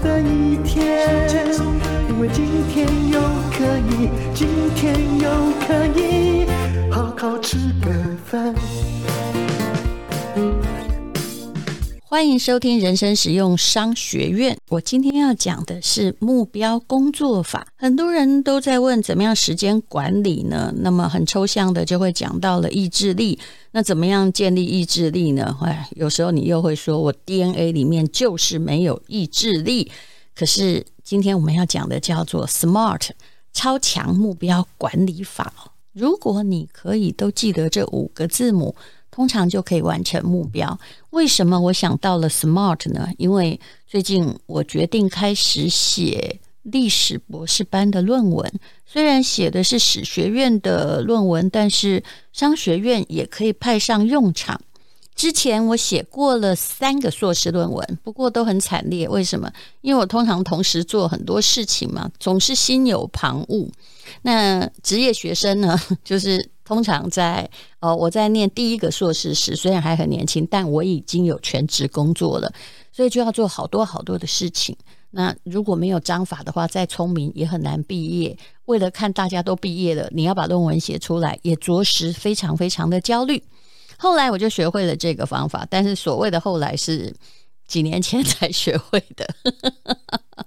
的一天。因为今天又可以，今天又可以好好吃个饭。欢迎收听人生实用商学院。我今天要讲的是目标工作法。很多人都在问怎么样时间管理呢？那么很抽象的就会讲到了意志力。那怎么样建立意志力呢？哎，有时候你又会说我 DNA 里面就是没有意志力。可是今天我们要讲的叫做 SMART 超强目标管理法。如果你可以都记得这五个字母，通常就可以完成目标。为什么我想到了 SMART 呢？因为最近我决定开始写历史博士班的论文。虽然写的是史学院的论文，但是商学院也可以派上用场。之前我写过了三个硕士论文，不过都很惨烈。为什么？因为我通常同时做很多事情嘛，总是心有旁骛。那职业学生呢，就是通常在呃，我在念第一个硕士时，虽然还很年轻，但我已经有全职工作了，所以就要做好多好多的事情。那如果没有章法的话，再聪明也很难毕业。为了看大家都毕业了，你要把论文写出来，也着实非常非常的焦虑。后来我就学会了这个方法，但是所谓的后来是几年前才学会的。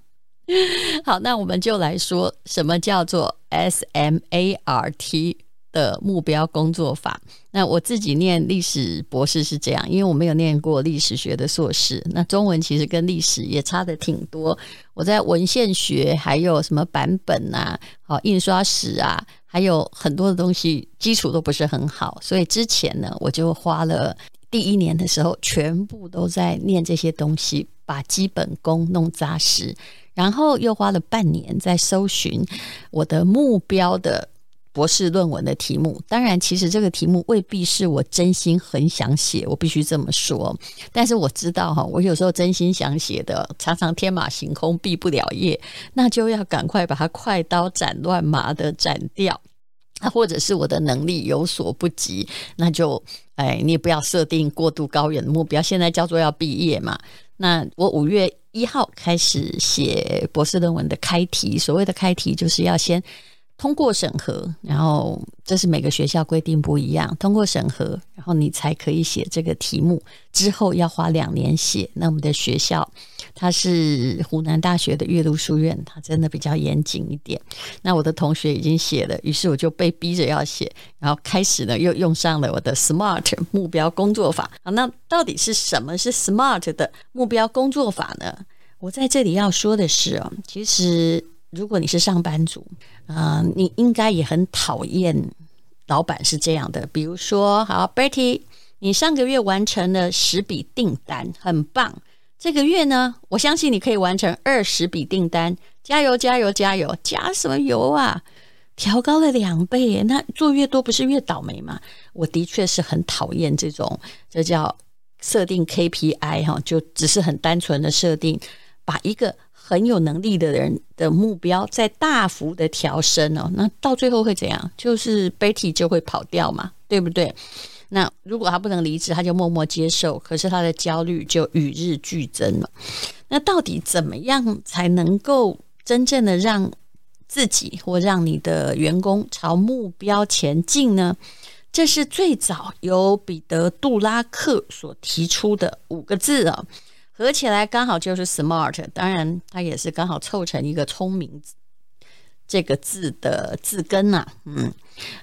好，那我们就来说什么叫做 SMART 的目标工作法。那我自己念历史博士是这样，因为我没有念过历史学的硕士。那中文其实跟历史也差得挺多。我在文献学还有什么版本啊，好印刷史啊。还有很多的东西基础都不是很好，所以之前呢，我就花了第一年的时候，全部都在念这些东西，把基本功弄扎实，然后又花了半年在搜寻我的目标的博士论文的题目。当然，其实这个题目未必是我真心很想写，我必须这么说。但是我知道哈，我有时候真心想写的，常常天马行空，毕不了业，那就要赶快把它快刀斩乱麻的斩掉。那 或者是我的能力有所不及，那就哎，你也不要设定过度高远的目标。现在叫做要毕业嘛。那我五月一号开始写博士论文的开题，所谓的开题就是要先通过审核，然后这是每个学校规定不一样，通过审核，然后你才可以写这个题目。之后要花两年写。那我们的学校。它是湖南大学的岳麓书院，它真的比较严谨一点。那我的同学已经写了，于是我就被逼着要写，然后开始呢又用上了我的 SMART 目标工作法。好，那到底是什么是 SMART 的目标工作法呢？我在这里要说的是哦，其实如果你是上班族，啊、你应该也很讨厌老板是这样的。比如说，好，Betty，你上个月完成了十笔订单，很棒。这个月呢，我相信你可以完成二十笔订单，加油加油加油！加什么油啊？调高了两倍耶，那做越多不是越倒霉吗？我的确是很讨厌这种，这叫设定 KPI 哈，就只是很单纯的设定，把一个很有能力的人的目标再大幅的调升哦，那到最后会怎样？就是 Betty 就会跑掉嘛，对不对？那如果他不能离职，他就默默接受，可是他的焦虑就与日俱增了。那到底怎么样才能够真正的让自己或让你的员工朝目标前进呢？这是最早由彼得·杜拉克所提出的五个字啊，合起来刚好就是 SMART。当然，它也是刚好凑成一个聪明这个字的字根呐。嗯，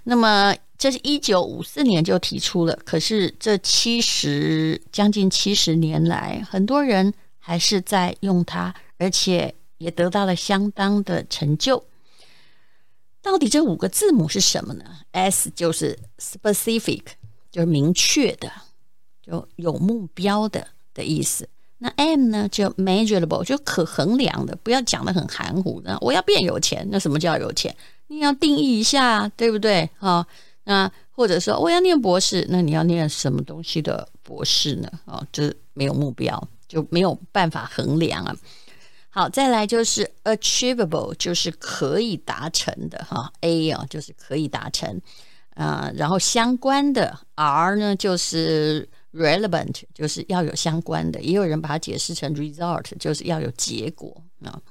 那么。这是一九五四年就提出了，可是这七十将近七十年来，很多人还是在用它，而且也得到了相当的成就。到底这五个字母是什么呢？S 就是 specific，就是明确的，就有目标的的意思。那 M 呢，就 measurable，就可衡量的，不要讲得很含糊。那我要变有钱，那什么叫有钱？你要定义一下，对不对？啊，那或者说我要念博士，那你要念什么东西的博士呢？啊，这没有目标，就没有办法衡量啊。好，再来就是 achievable，就是可以达成的哈。A 啊，就是可以达成啊。然后相关的 R 呢，就是。Relevant 就是要有相关的，也有人把它解释成 result，就是要有结果啊。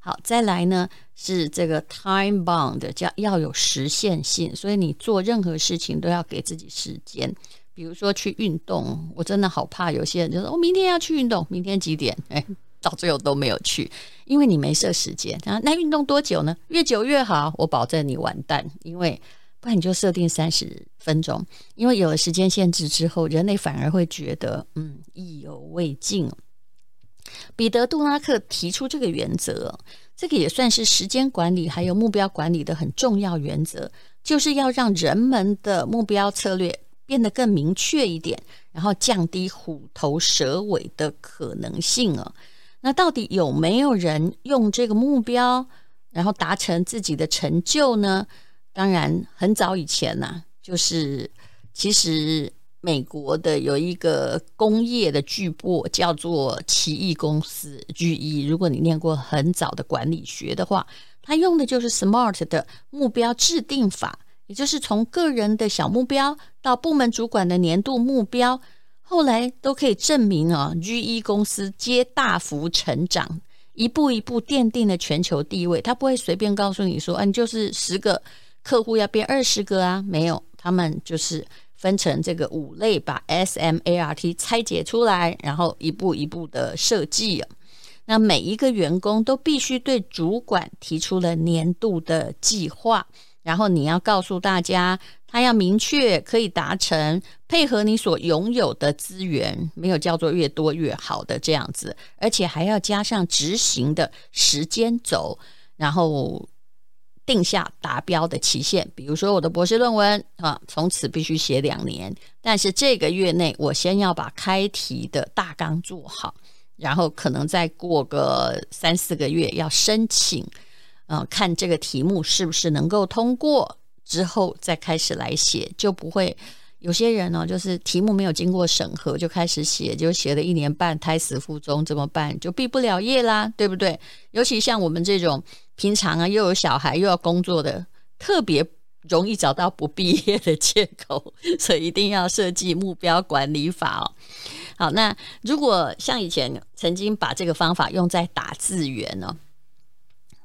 好，再来呢是这个 time bound，叫要有实现性，所以你做任何事情都要给自己时间。比如说去运动，我真的好怕有些人就说我明天要去运动，明天几点？哎，到最后都没有去，因为你没设时间啊。那运动多久呢？越久越好，我保证你完蛋，因为。不然你就设定三十分钟，因为有了时间限制之后，人类反而会觉得嗯意犹未尽。彼得·杜拉克提出这个原则，这个也算是时间管理还有目标管理的很重要原则，就是要让人们的目标策略变得更明确一点，然后降低虎头蛇尾的可能性啊。那到底有没有人用这个目标，然后达成自己的成就呢？当然，很早以前呐、就是其实美国的有一个工业的巨擘叫做奇异公司 GE。如果你念过很早的管理学的话，它用的就是 SMART 的目标制定法，也就是从个人的小目标到部门主管的年度目标，后来都可以证明啊，GE 公司皆大幅成长，一步一步奠定了全球地位。他不会随便告诉你说，啊，你就是十个。客户要变二十个啊？没有，他们就是分成这个五类，把 SMART 拆解出来，然后一步一步的设计。那每一个员工都必须对主管提出了年度的计划，然后你要告诉大家，他要明确可以达成，配合你所拥有的资源，没有叫做越多越好的这样子，而且还要加上执行的时间轴，然后。定下达标的期限，比如说我的博士论文啊，从此必须写两年。但是这个月内，我先要把开题的大纲做好，然后可能再过个三四个月要申请，啊，看这个题目是不是能够通过，之后再开始来写，就不会有些人呢，就是题目没有经过审核就开始写，就写了一年半，胎死腹中，怎么办？就毕不了业啦，对不对？尤其像我们这种。平常啊，又有小孩又要工作的，特别容易找到不毕业的借口，所以一定要设计目标管理法哦。好，那如果像以前曾经把这个方法用在打字员呢，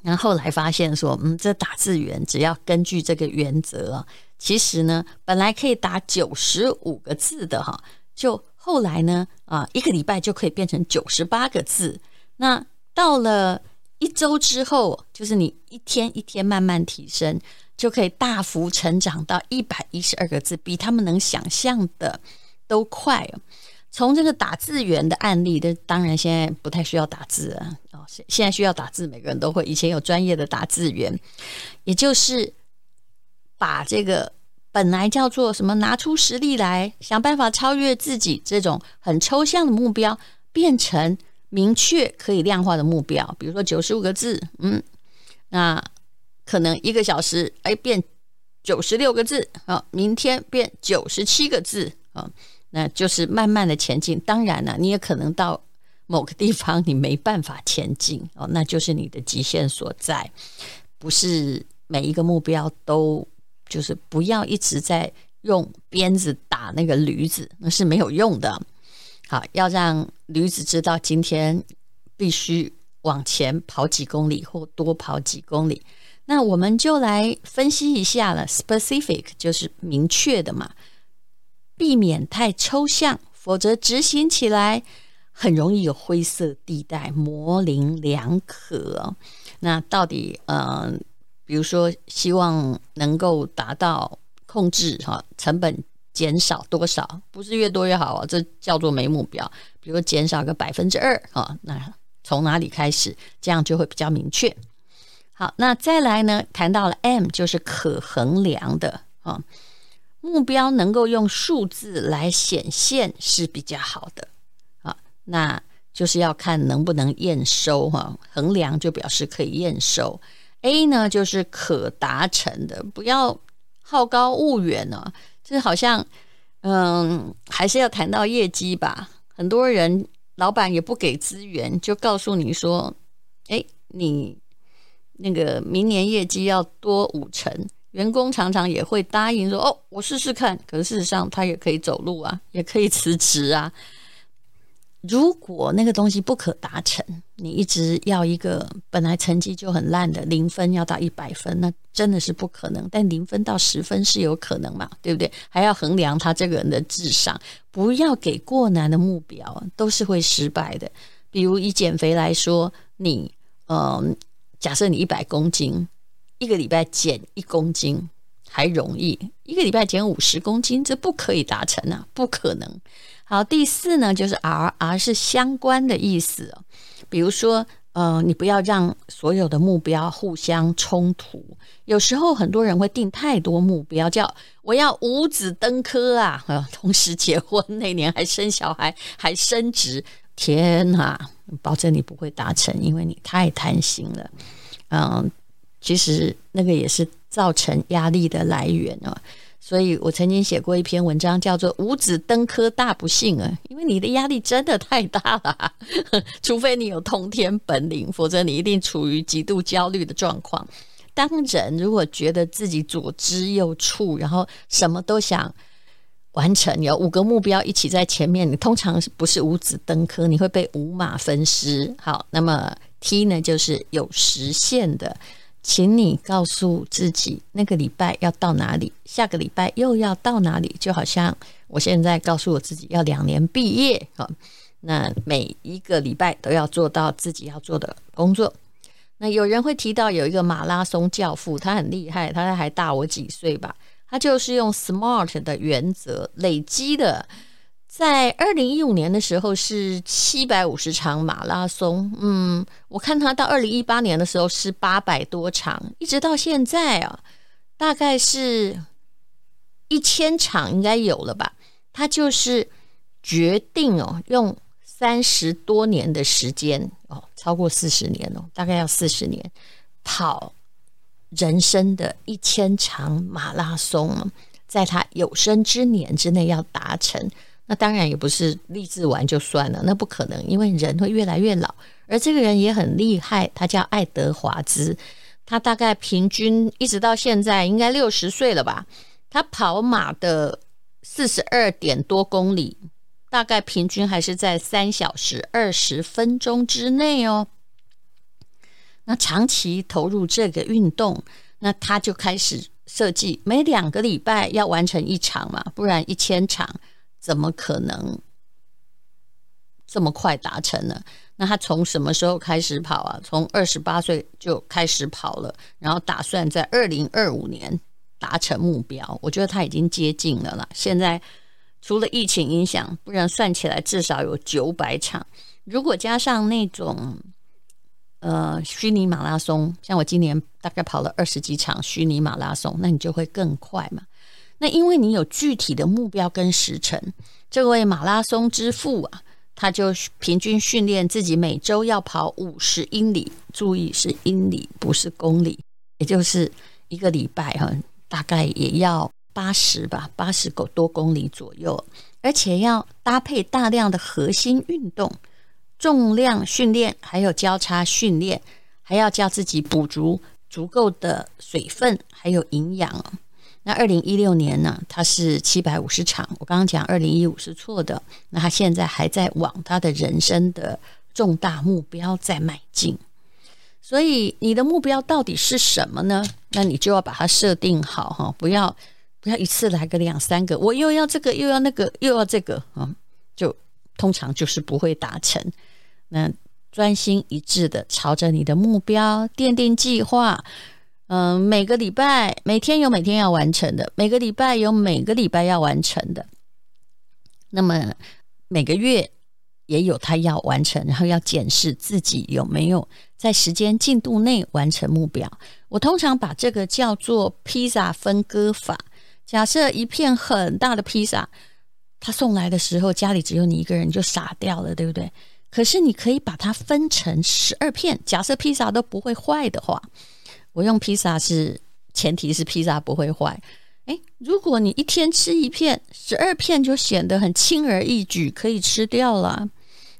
然后来发现说，嗯，这打字员只要根据这个原则啊，其实呢，本来可以打九十五个字的哈，就后来呢，啊，一个礼拜就可以变成九十八个字。那到了。一周之后，就是你一天一天慢慢提升，就可以大幅成长到一百一十二个字，比他们能想象的都快。从这个打字员的案例，的当然现在不太需要打字啊。哦，现在需要打字，每个人都会。以前有专业的打字员，也就是把这个本来叫做什么拿出实力来，想办法超越自己这种很抽象的目标，变成。明确可以量化的目标，比如说九十五个字，嗯，那可能一个小时，哎，变九十六个字，好，明天变九十七个字，啊，那就是慢慢的前进。当然了，你也可能到某个地方你没办法前进，哦，那就是你的极限所在。不是每一个目标都就是不要一直在用鞭子打那个驴子，那是没有用的。好，要让驴子知道今天必须往前跑几公里或多跑几公里。那我们就来分析一下了。Specific 就是明确的嘛，避免太抽象，否则执行起来很容易有灰色地带，模棱两可。那到底，嗯、呃，比如说希望能够达到控制哈成本。减少多少？不是越多越好啊，这叫做没目标。比如减少个百分之二啊，那从哪里开始？这样就会比较明确。好，那再来呢？谈到了 M，就是可衡量的啊，目标能够用数字来显现是比较好的啊。那就是要看能不能验收哈，衡量就表示可以验收。A 呢，就是可达成的，不要好高骛远呢、啊。就好像，嗯，还是要谈到业绩吧。很多人老板也不给资源，就告诉你说，哎，你那个明年业绩要多五成。员工常常也会答应说，哦，我试试看。可是事实上，他也可以走路啊，也可以辞职啊。如果那个东西不可达成，你一直要一个本来成绩就很烂的零分要到一百分，那真的是不可能。但零分到十分是有可能嘛？对不对？还要衡量他这个人的智商，不要给过难的目标，都是会失败的。比如以减肥来说，你嗯、假设你一百公斤，一个礼拜减一公斤还容易，一个礼拜减五十公斤，这不可以达成啊，不可能。好，第四呢，就是 R，R 是相关的意思。比如说，呃，你不要让所有的目标互相冲突。有时候很多人会定太多目标，叫我要五子登科啊，呃，同时结婚那年还生小孩，还升职。天哪，保证你不会达成，因为你太贪心了。嗯，其实那个也是造成压力的来源啊。所以我曾经写过一篇文章，叫做“五子登科大不幸”啊，因为你的压力真的太大了，除非你有通天本领，否则你一定处于极度焦虑的状况。当人如果觉得自己左支右絀，然后什么都想完成，有五个目标一起在前面，你通常不是五子登科，你会被五马分尸。好，那么 T 呢，就是有实现的。请你告诉自己，那个礼拜要到哪里，下个礼拜又要到哪里？就好像我现在告诉我自己要两年毕业啊，那每一个礼拜都要做到自己要做的工作。那有人会提到有一个马拉松教父，他很厉害，他还大我几岁吧？他就是用 SMART 的原则累积的。在二零一五年的时候是七百五十场马拉松，嗯，我看他到二零一八年的时候是八百多场，一直到现在啊，大概是一千场应该有了吧。他就是决定哦，用三十多年的时间哦，超过四十年哦，大概要四十年，跑人生的一千场马拉松，在他有生之年之内要达成。那当然也不是励志完就算了，那不可能，因为人会越来越老。而这个人也很厉害，他叫爱德华兹，他大概平均一直到现在应该六十岁了吧？他跑马的四十二点多公里，大概平均还是在三小时二十分钟之内哦。那长期投入这个运动，那他就开始设计每两个礼拜要完成一场嘛，不然一千场。怎么可能这么快达成呢？那他从什么时候开始跑啊？从二十八岁就开始跑了，然后打算在二零二五年达成目标。我觉得他已经接近了啦。现在除了疫情影响，不然算起来至少有九百场。如果加上那种呃虚拟马拉松，像我今年大概跑了二十几场虚拟马拉松，那你就会更快嘛。那因为你有具体的目标跟时程，这位马拉松之父啊，他就平均训练自己每周要跑五十英里，注意是英里，不是公里，也就是一个礼拜哈，大概也要八十吧，八十多公里左右，而且要搭配大量的核心运动、重量训练，还有交叉训练，还要叫自己补足足够的水分，还有营养。那二零一六年呢，他是七百五十场。我刚刚讲二零一五是错的。那他现在还在往他的人生的重大目标在迈进。所以你的目标到底是什么呢？那你就要把它设定好哈，不要不要一次来个两三个，我又要这个又要那个又要这个啊，就通常就是不会达成。那专心一致的朝着你的目标奠定计划。嗯，每个礼拜每天有每天要完成的，每个礼拜有每个礼拜要完成的。那么每个月也有他要完成，然后要检视自己有没有在时间进度内完成目标。我通常把这个叫做披萨分割法。假设一片很大的披萨，他送来的时候家里只有你一个人，就傻掉了，对不对？可是你可以把它分成十二片。假设披萨都不会坏的话，我用披萨是前提是披萨不会坏。诶，如果你一天吃一片，十二片就显得很轻而易举，可以吃掉了。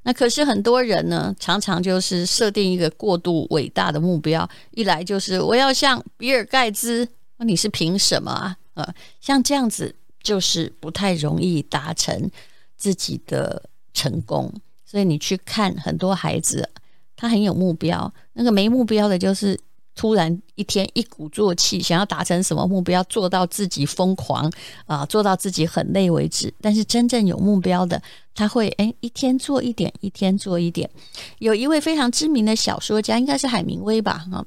那可是很多人呢，常常就是设定一个过度伟大的目标，一来就是我要像比尔盖茨，那你是凭什么啊？呃，像这样子就是不太容易达成自己的成功。所以你去看很多孩子，他很有目标，那个没目标的，就是。突然一天一鼓作气，想要达成什么目标，做到自己疯狂啊，做到自己很累为止。但是真正有目标的，他会诶一天做一点，一天做一点。有一位非常知名的小说家，应该是海明威吧？啊，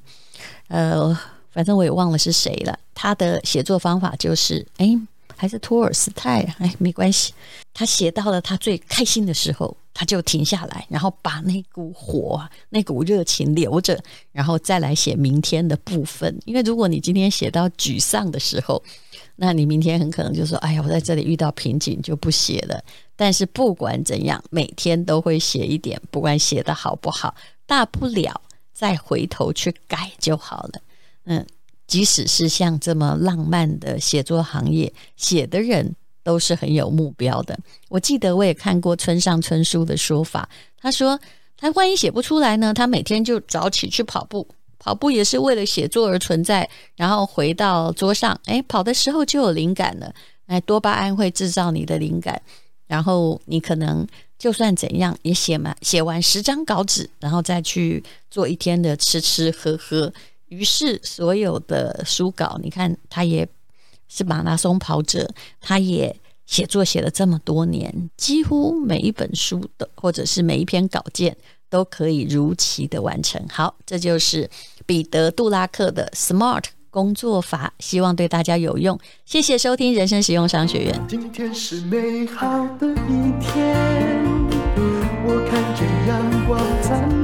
呃，反正我也忘了是谁了。他的写作方法就是诶，还是托尔斯泰？哎，没关系。他写到了他最开心的时候。他就停下来，然后把那股火、那股热情留着，然后再来写明天的部分。因为如果你今天写到沮丧的时候，那你明天很可能就说：“哎呀，我在这里遇到瓶颈，就不写了。”但是不管怎样，每天都会写一点，不管写得好不好，大不了再回头去改就好了。嗯，即使是像这么浪漫的写作行业，写的人。都是很有目标的。我记得我也看过村上春树的说法，他说他万一写不出来呢，他每天就早起去跑步，跑步也是为了写作而存在。然后回到桌上，哎，跑的时候就有灵感了。哎，多巴胺会制造你的灵感，然后你可能就算怎样也写满写完十张稿纸，然后再去做一天的吃吃喝喝。于是所有的书稿，你看他也。是马拉松跑者，他也写作写了这么多年，几乎每一本书的或者是每一篇稿件都可以如期的完成。好，这就是彼得·杜拉克的 SMART 工作法，希望对大家有用。谢谢收听人生实用商学院。今天是美好的一天，我看见阳光灿烂。